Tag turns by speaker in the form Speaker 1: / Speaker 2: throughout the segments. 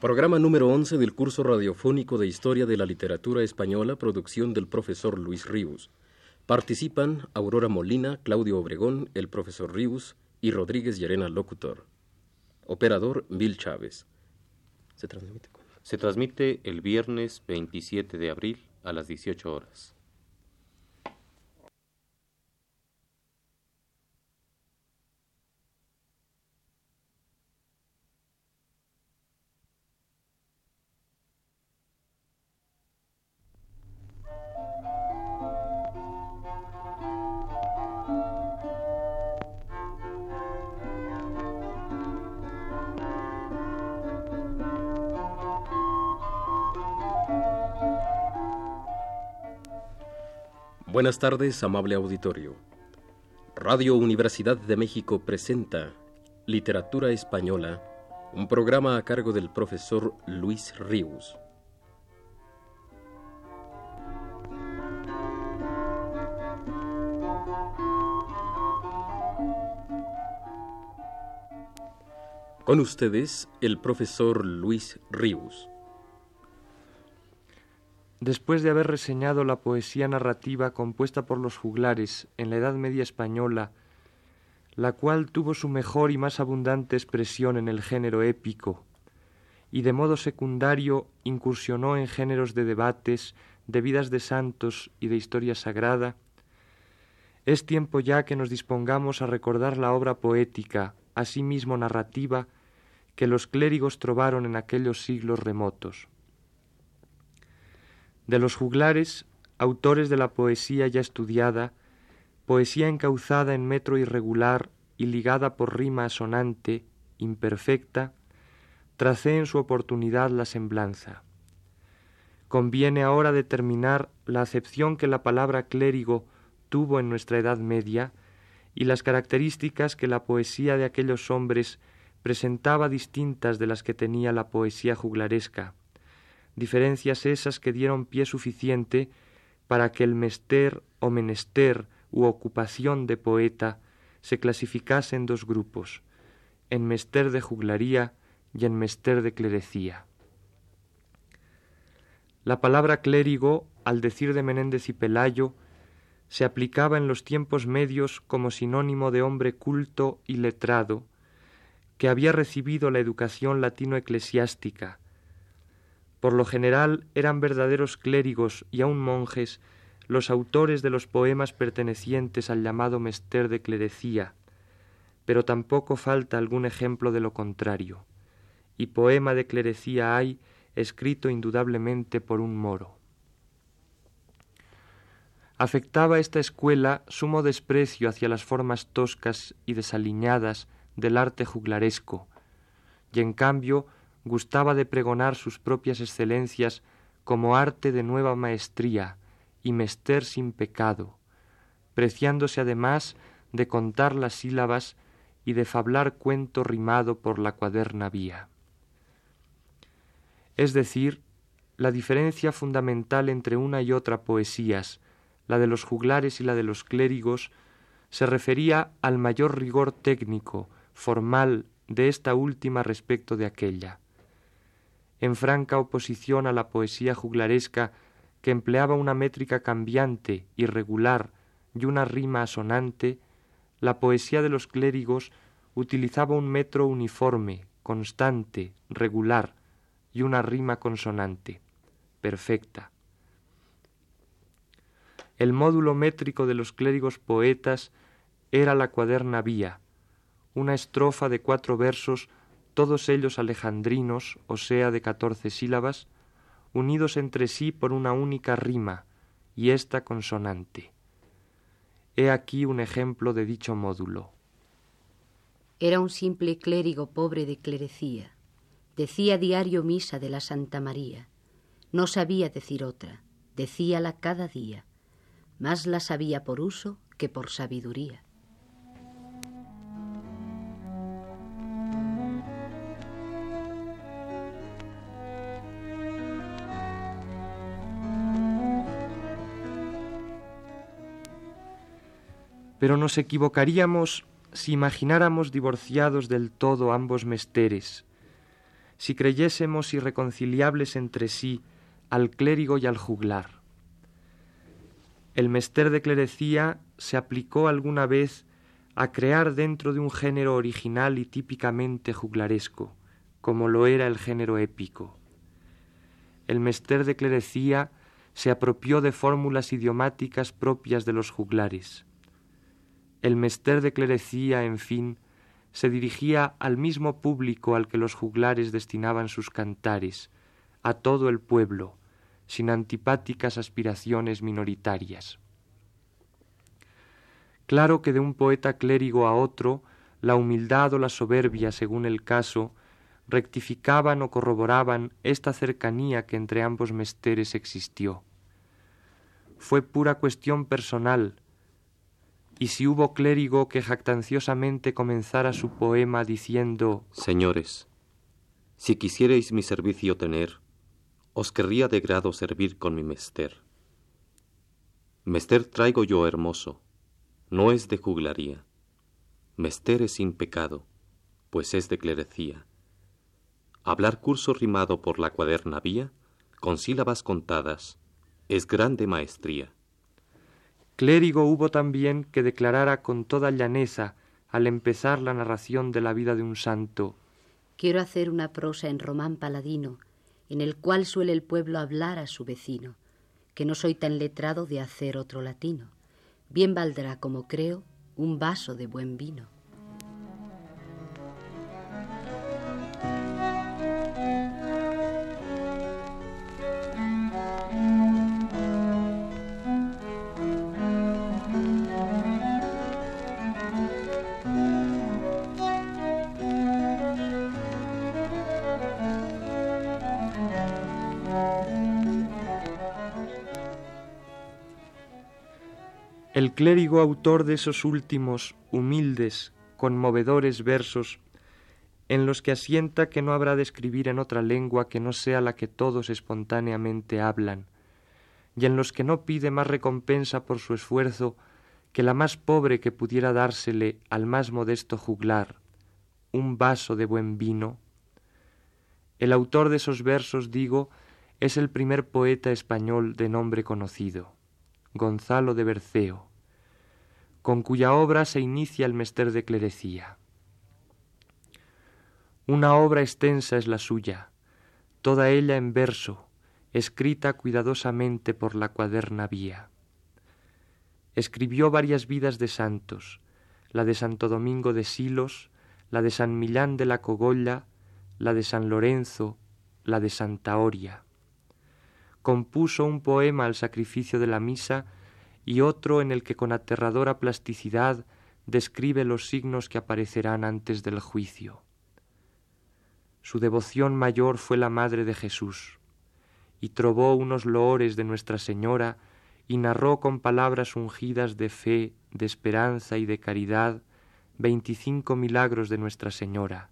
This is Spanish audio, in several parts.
Speaker 1: Programa número 11 del curso radiofónico de Historia de la Literatura Española, producción del profesor Luis Ríos. Participan Aurora Molina, Claudio Obregón, el profesor Ríos y Rodríguez Llerena, locutor. Operador Bill Chávez.
Speaker 2: Se transmite, Se transmite el viernes 27 de abril a las 18 horas.
Speaker 1: Buenas tardes, amable auditorio. Radio Universidad de México presenta Literatura Española, un programa a cargo del profesor Luis Ríos. Con ustedes, el profesor Luis Ríos.
Speaker 3: Después de haber reseñado la poesía narrativa compuesta por los juglares en la Edad Media española, la cual tuvo su mejor y más abundante expresión en el género épico, y de modo secundario incursionó en géneros de debates, de vidas de santos y de historia sagrada, es tiempo ya que nos dispongamos a recordar la obra poética, asimismo narrativa, que los clérigos trovaron en aquellos siglos remotos. De los juglares, autores de la poesía ya estudiada, poesía encauzada en metro irregular y ligada por rima asonante, imperfecta, tracé en su oportunidad la semblanza. Conviene ahora determinar la acepción que la palabra clérigo tuvo en nuestra Edad Media y las características que la poesía de aquellos hombres presentaba distintas de las que tenía la poesía juglaresca diferencias esas que dieron pie suficiente para que el mester o menester u ocupación de poeta se clasificase en dos grupos, en mester de juglaría y en mester de clerecía. La palabra clérigo, al decir de Menéndez y Pelayo, se aplicaba en los tiempos medios como sinónimo de hombre culto y letrado, que había recibido la educación latino-eclesiástica, por lo general eran verdaderos clérigos y aun monjes los autores de los poemas pertenecientes al llamado mester de clerecía, pero tampoco falta algún ejemplo de lo contrario, y poema de clerecía hay escrito indudablemente por un moro. Afectaba esta escuela sumo desprecio hacia las formas toscas y desaliñadas del arte juglaresco, y en cambio gustaba de pregonar sus propias excelencias como arte de nueva maestría y mester sin pecado, preciándose además de contar las sílabas y de fablar cuento rimado por la cuaderna vía. Es decir, la diferencia fundamental entre una y otra poesías, la de los juglares y la de los clérigos, se refería al mayor rigor técnico, formal, de esta última respecto de aquella en franca oposición a la poesía juglaresca que empleaba una métrica cambiante, irregular y una rima asonante, la poesía de los clérigos utilizaba un metro uniforme, constante, regular y una rima consonante, perfecta. El módulo métrico de los clérigos poetas era la cuaderna vía, una estrofa de cuatro versos todos ellos alejandrinos, o sea, de catorce sílabas, unidos entre sí por una única rima, y esta consonante. He aquí un ejemplo de dicho módulo.
Speaker 4: Era un simple clérigo pobre de clerecía. Decía diario misa de la Santa María. No sabía decir otra, decíala cada día. Más la sabía por uso que por sabiduría.
Speaker 3: Pero nos equivocaríamos si imagináramos divorciados del todo ambos mesteres, si creyésemos irreconciliables entre sí al clérigo y al juglar. El mester de clerecía se aplicó alguna vez a crear dentro de un género original y típicamente juglaresco, como lo era el género épico. El mester de clerecía se apropió de fórmulas idiomáticas propias de los juglares. El mester de clerecía, en fin, se dirigía al mismo público al que los juglares destinaban sus cantares, a todo el pueblo, sin antipáticas aspiraciones minoritarias. Claro que de un poeta clérigo a otro, la humildad o la soberbia, según el caso, rectificaban o corroboraban esta cercanía que entre ambos mesteres existió. Fue pura cuestión personal, y si hubo clérigo que jactanciosamente comenzara su poema diciendo
Speaker 2: Señores, si quisierais mi servicio tener, os querría de grado servir con mi mester. Mester traigo yo hermoso, no es de juglaría. Mester es sin pecado, pues es de clerecía. Hablar curso rimado por la cuaderna vía, con sílabas contadas, es grande maestría.
Speaker 3: Clérigo hubo también que declarara con toda llaneza, al empezar la narración de la vida de un santo,
Speaker 4: Quiero hacer una prosa en román paladino, en el cual suele el pueblo hablar a su vecino, que no soy tan letrado de hacer otro latino. Bien valdrá, como creo, un vaso de buen vino.
Speaker 3: El clérigo autor de esos últimos, humildes, conmovedores versos, en los que asienta que no habrá de escribir en otra lengua que no sea la que todos espontáneamente hablan, y en los que no pide más recompensa por su esfuerzo que la más pobre que pudiera dársele al más modesto juglar, un vaso de buen vino. El autor de esos versos, digo, es el primer poeta español de nombre conocido. Gonzalo de Berceo, con cuya obra se inicia el mester de clerecía. Una obra extensa es la suya, toda ella en verso, escrita cuidadosamente por la cuaderna vía. Escribió varias vidas de santos, la de Santo Domingo de Silos, la de San Millán de la Cogolla, la de San Lorenzo, la de Santa Oria compuso un poema al sacrificio de la misa y otro en el que con aterradora plasticidad describe los signos que aparecerán antes del juicio. Su devoción mayor fue la Madre de Jesús, y trovó unos loores de Nuestra Señora y narró con palabras ungidas de fe, de esperanza y de caridad veinticinco milagros de Nuestra Señora,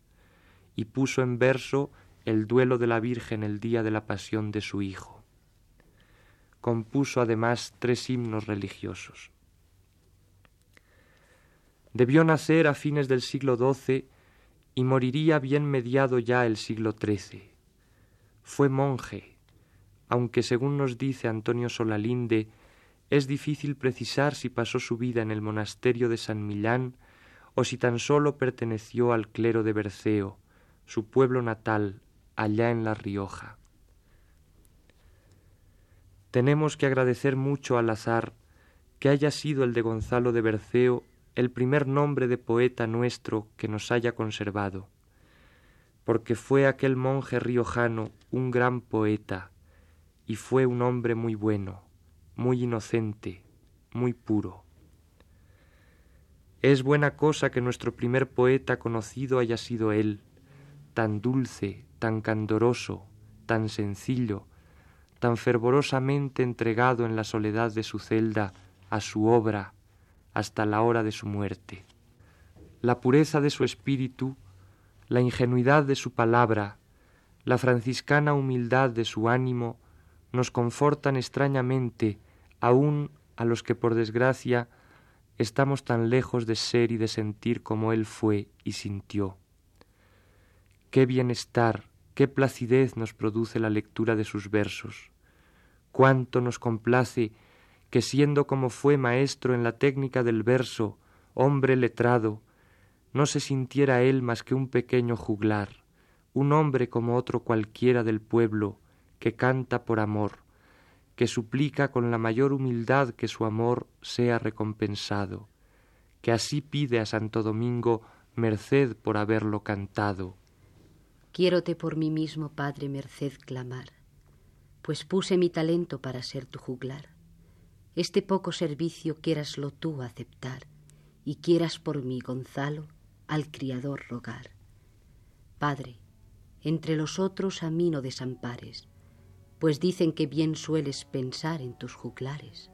Speaker 3: y puso en verso el duelo de la Virgen el día de la pasión de su Hijo compuso además tres himnos religiosos. Debió nacer a fines del siglo XII y moriría bien mediado ya el siglo XIII. Fue monje, aunque según nos dice Antonio Solalinde, es difícil precisar si pasó su vida en el monasterio de San Millán o si tan solo perteneció al clero de Berceo, su pueblo natal, allá en La Rioja. Tenemos que agradecer mucho al azar que haya sido el de Gonzalo de Berceo el primer nombre de poeta nuestro que nos haya conservado, porque fue aquel monje riojano un gran poeta, y fue un hombre muy bueno, muy inocente, muy puro. Es buena cosa que nuestro primer poeta conocido haya sido él, tan dulce, tan candoroso, tan sencillo, tan fervorosamente entregado en la soledad de su celda a su obra hasta la hora de su muerte. La pureza de su espíritu, la ingenuidad de su palabra, la franciscana humildad de su ánimo nos confortan extrañamente aun a los que por desgracia estamos tan lejos de ser y de sentir como él fue y sintió. Qué bienestar, qué placidez nos produce la lectura de sus versos, cuánto nos complace que siendo como fue maestro en la técnica del verso, hombre letrado, no se sintiera él más que un pequeño juglar, un hombre como otro cualquiera del pueblo, que canta por amor, que suplica con la mayor humildad que su amor sea recompensado, que así pide a Santo Domingo merced por haberlo cantado.
Speaker 4: Quiérote por mí mismo, Padre, merced clamar, pues puse mi talento para ser tu juglar. Este poco servicio quieraslo tú aceptar, y quieras por mí, Gonzalo, al Criador rogar. Padre, entre los otros a mí no desampares, pues dicen que bien sueles pensar en tus juglares.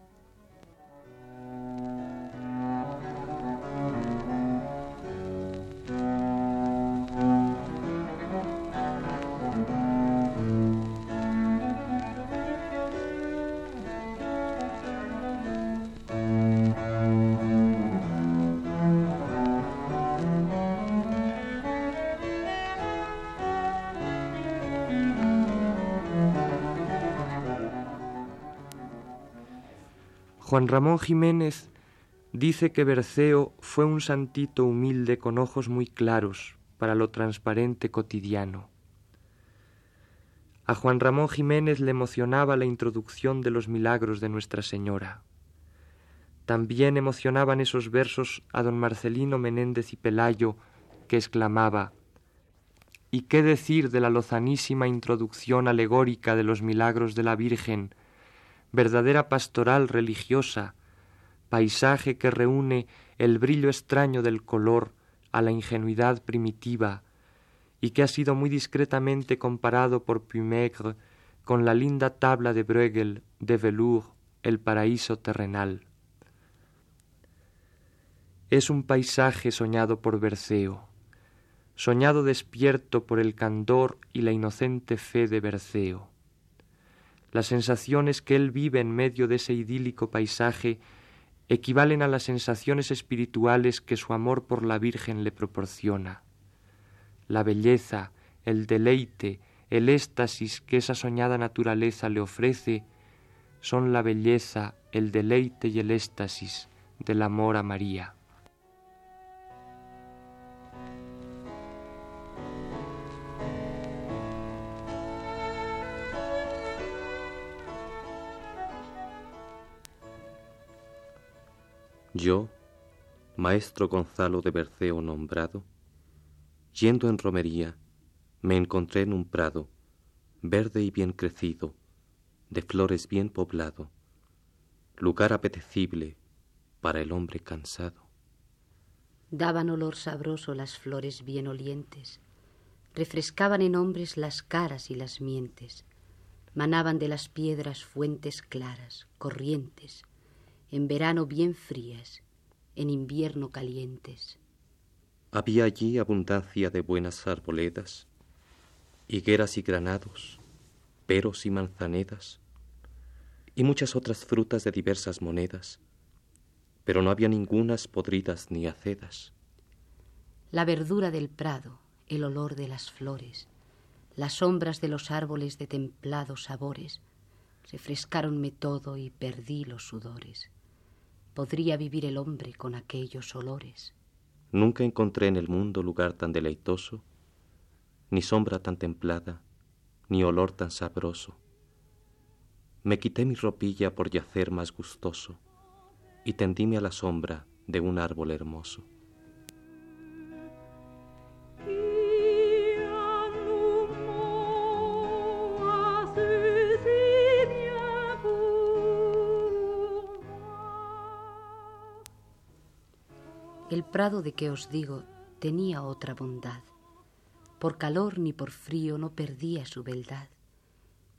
Speaker 3: Juan Ramón Jiménez dice que Berceo fue un santito humilde con ojos muy claros para lo transparente cotidiano. A Juan Ramón Jiménez le emocionaba la introducción de los milagros de Nuestra Señora. También emocionaban esos versos a don Marcelino Menéndez y Pelayo, que exclamaba ¿Y qué decir de la lozanísima introducción alegórica de los milagros de la Virgen, verdadera pastoral religiosa, paisaje que reúne el brillo extraño del color a la ingenuidad primitiva y que ha sido muy discretamente comparado por Pumaigre con la linda tabla de Bruegel de velour El paraíso terrenal. Es un paisaje soñado por Berceo, soñado despierto por el candor y la inocente fe de Berceo las sensaciones que él vive en medio de ese idílico paisaje equivalen a las sensaciones espirituales que su amor por la Virgen le proporciona. La belleza, el deleite, el éxtasis que esa soñada naturaleza le ofrece son la belleza, el deleite y el éxtasis del amor a María.
Speaker 2: Yo, maestro Gonzalo de Berceo nombrado, yendo en romería, me encontré en un prado, verde y bien crecido, de flores bien poblado, lugar apetecible para el hombre cansado.
Speaker 4: Daban olor sabroso las flores bien olientes, refrescaban en hombres las caras y las mientes, manaban de las piedras fuentes claras, corrientes, en verano bien frías, en invierno calientes.
Speaker 2: Había allí abundancia de buenas arboledas, higueras y granados, peros y manzanedas, y muchas otras frutas de diversas monedas, pero no había ningunas podridas ni acedas.
Speaker 4: La verdura del prado, el olor de las flores, las sombras de los árboles de templados sabores, refrescáronme todo y perdí los sudores podría vivir el hombre con aquellos olores.
Speaker 2: Nunca encontré en el mundo lugar tan deleitoso, ni sombra tan templada, ni olor tan sabroso. Me quité mi ropilla por yacer más gustoso, y tendíme a la sombra de un árbol hermoso.
Speaker 4: El prado de que os digo tenía otra bondad. Por calor ni por frío no perdía su beldad.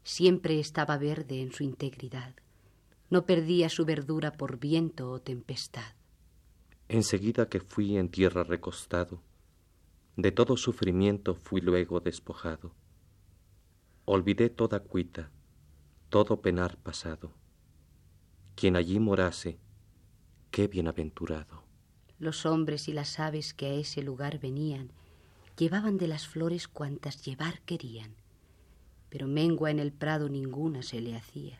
Speaker 4: Siempre estaba verde en su integridad. No perdía su verdura por viento o tempestad.
Speaker 2: Enseguida que fui en tierra recostado, de todo sufrimiento fui luego despojado. Olvidé toda cuita, todo penar pasado. Quien allí morase, qué bienaventurado
Speaker 4: los hombres y las aves que a ese lugar venían, llevaban de las flores cuantas llevar querían, pero mengua en el prado ninguna se le hacía.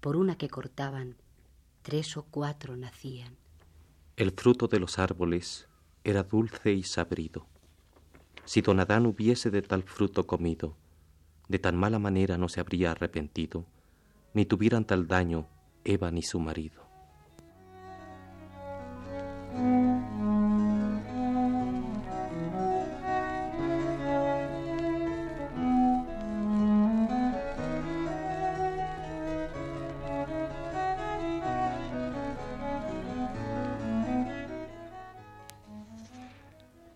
Speaker 4: Por una que cortaban, tres o cuatro nacían.
Speaker 2: El fruto de los árboles era dulce y sabrido. Si don Adán hubiese de tal fruto comido, de tan mala manera no se habría arrepentido, ni tuvieran tal daño Eva ni su marido.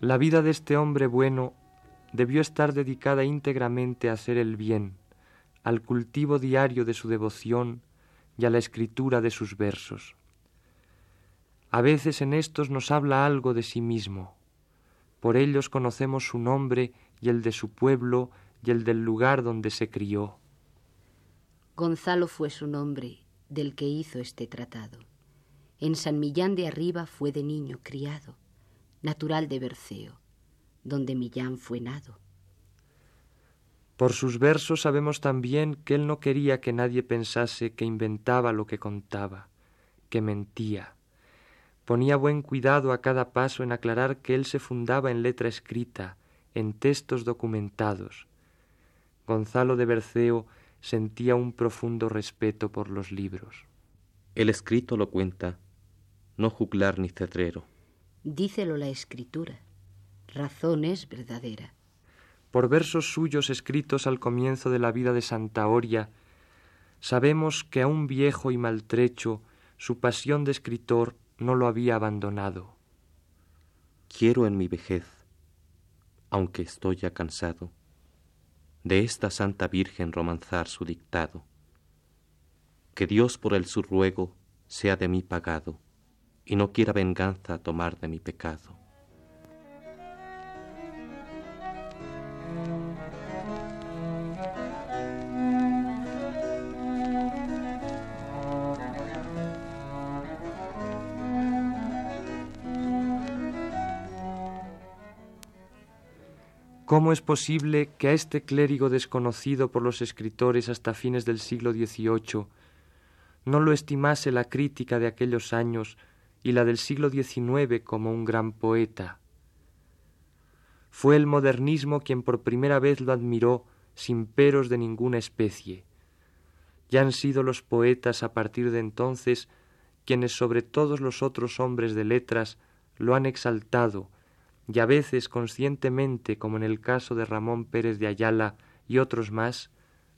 Speaker 3: La vida de este hombre bueno debió estar dedicada íntegramente a hacer el bien, al cultivo diario de su devoción y a la escritura de sus versos. A veces en estos nos habla algo de sí mismo. Por ellos conocemos su nombre y el de su pueblo y el del lugar donde se crió.
Speaker 4: Gonzalo fue su nombre, del que hizo este tratado. En San Millán de Arriba fue de niño criado natural de Berceo, donde Millán fue nado.
Speaker 3: Por sus versos sabemos también que él no quería que nadie pensase que inventaba lo que contaba, que mentía. Ponía buen cuidado a cada paso en aclarar que él se fundaba en letra escrita, en textos documentados. Gonzalo de Berceo sentía un profundo respeto por los libros.
Speaker 2: El escrito lo cuenta, no juglar ni cedrero
Speaker 4: dícelo la escritura. Razón es verdadera.
Speaker 3: Por versos suyos escritos al comienzo de la vida de Santa Oria, sabemos que a un viejo y maltrecho su pasión de escritor no lo había abandonado.
Speaker 2: Quiero en mi vejez, aunque estoy ya cansado, de esta Santa Virgen romanzar su dictado. Que Dios por el su ruego sea de mí pagado y no quiera venganza tomar de mi pecado.
Speaker 3: ¿Cómo es posible que a este clérigo desconocido por los escritores hasta fines del siglo XVIII no lo estimase la crítica de aquellos años y la del siglo XIX como un gran poeta. Fue el modernismo quien por primera vez lo admiró sin peros de ninguna especie. Ya han sido los poetas a partir de entonces quienes sobre todos los otros hombres de letras lo han exaltado y a veces conscientemente, como en el caso de Ramón Pérez de Ayala y otros más,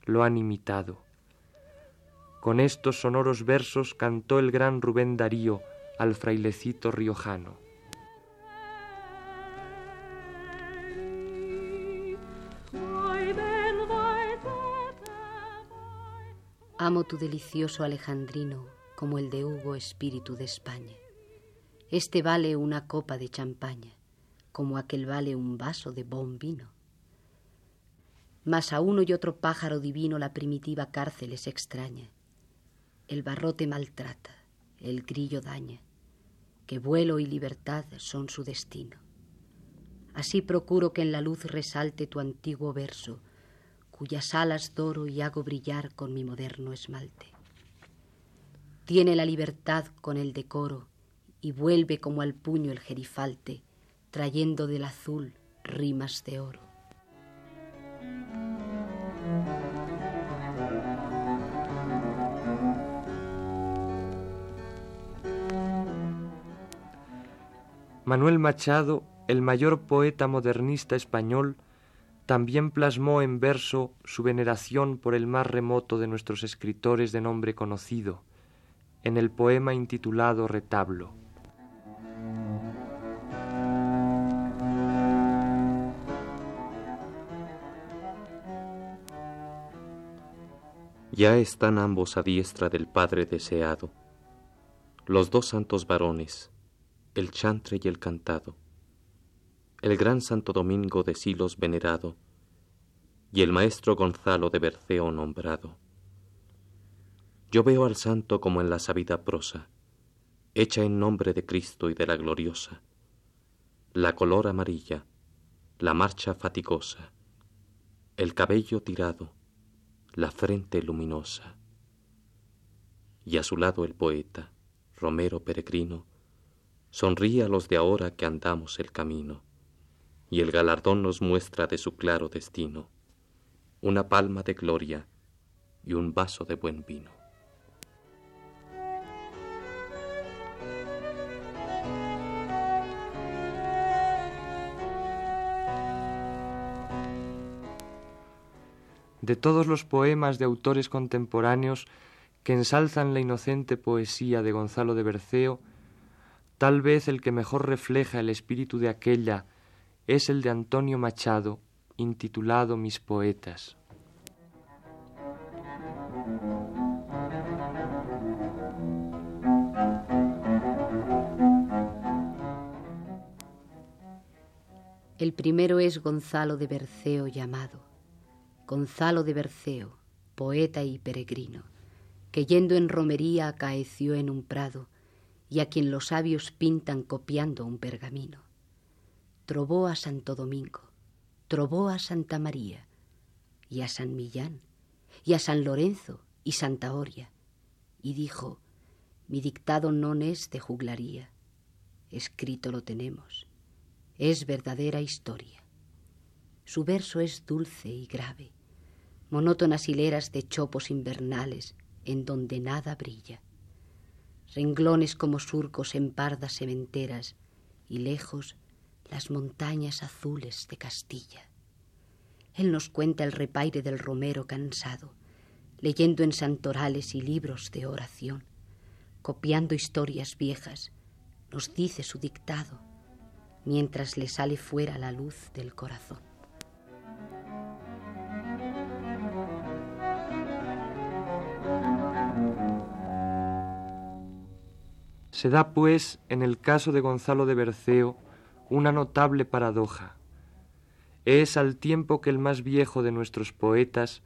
Speaker 3: lo han imitado. Con estos sonoros versos cantó el gran Rubén Darío al frailecito riojano.
Speaker 4: Amo tu delicioso alejandrino como el de Hugo Espíritu de España. Este vale una copa de champaña, como aquel vale un vaso de bon vino. Mas a uno y otro pájaro divino la primitiva cárcel es extraña. El barrote maltrata, el grillo daña que vuelo y libertad son su destino. Así procuro que en la luz resalte tu antiguo verso, cuyas alas doro y hago brillar con mi moderno esmalte. Tiene la libertad con el decoro y vuelve como al puño el gerifalte, trayendo del azul rimas de oro.
Speaker 3: Manuel Machado, el mayor poeta modernista español, también plasmó en verso su veneración por el más remoto de nuestros escritores de nombre conocido, en el poema intitulado Retablo.
Speaker 2: Ya están ambos a diestra del Padre deseado, los dos santos varones, el chantre y el cantado, el gran Santo Domingo de Silos venerado, y el maestro Gonzalo de Berceo nombrado. Yo veo al santo como en la sabida prosa, hecha en nombre de Cristo y de la gloriosa, la color amarilla, la marcha fatigosa, el cabello tirado, la frente luminosa. Y a su lado el poeta, Romero peregrino, sonríe a los de ahora que andamos el camino, y el galardón nos muestra de su claro destino, una palma de gloria y un vaso de buen vino.
Speaker 3: de todos los poemas de autores contemporáneos que ensalzan la inocente poesía de Gonzalo de Berceo, tal vez el que mejor refleja el espíritu de aquella es el de Antonio Machado, intitulado Mis Poetas.
Speaker 4: El primero es Gonzalo de Berceo llamado. Gonzalo de Berceo, poeta y peregrino, que yendo en romería acaeció en un prado, y a quien los sabios pintan copiando un pergamino. Trobó a Santo Domingo, trobó a Santa María, y a San Millán, y a San Lorenzo, y Santa Oria, y dijo, mi dictado no es de juglaría, escrito lo tenemos, es verdadera historia. Su verso es dulce y grave, monótonas hileras de chopos invernales en donde nada brilla, renglones como surcos en pardas sementeras y lejos las montañas azules de Castilla. Él nos cuenta el repaire del romero cansado, leyendo en santorales y libros de oración, copiando historias viejas, nos dice su dictado, mientras le sale fuera la luz del corazón.
Speaker 3: Se da, pues, en el caso de Gonzalo de Berceo, una notable paradoja. Es al tiempo que el más viejo de nuestros poetas,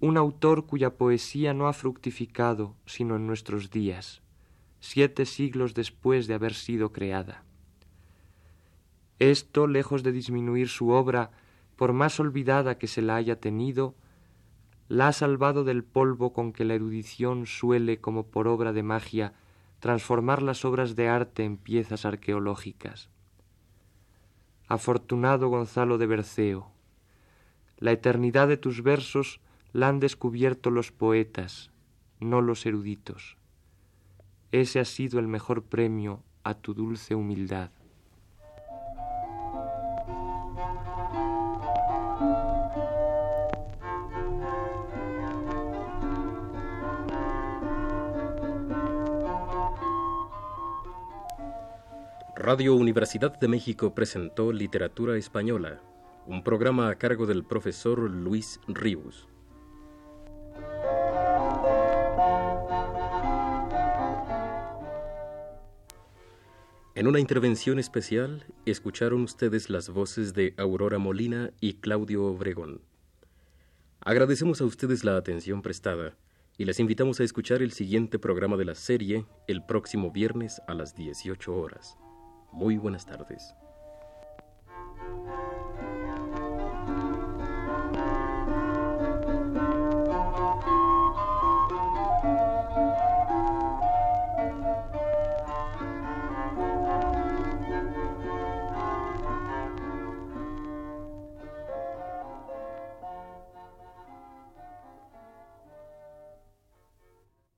Speaker 3: un autor cuya poesía no ha fructificado sino en nuestros días, siete siglos después de haber sido creada. Esto, lejos de disminuir su obra, por más olvidada que se la haya tenido, la ha salvado del polvo con que la erudición suele, como por obra de magia, transformar las obras de arte en piezas arqueológicas. Afortunado Gonzalo de Berceo, la eternidad de tus versos la han descubierto los poetas, no los eruditos. Ese ha sido el mejor premio a tu dulce humildad.
Speaker 1: Radio Universidad de México presentó Literatura Española, un programa a cargo del profesor Luis Ríos. En una intervención especial, escucharon ustedes las voces de Aurora Molina y Claudio Obregón. Agradecemos a ustedes la atención prestada y les invitamos a escuchar el siguiente programa de la serie el próximo viernes a las 18 horas. Muy buenas tardes.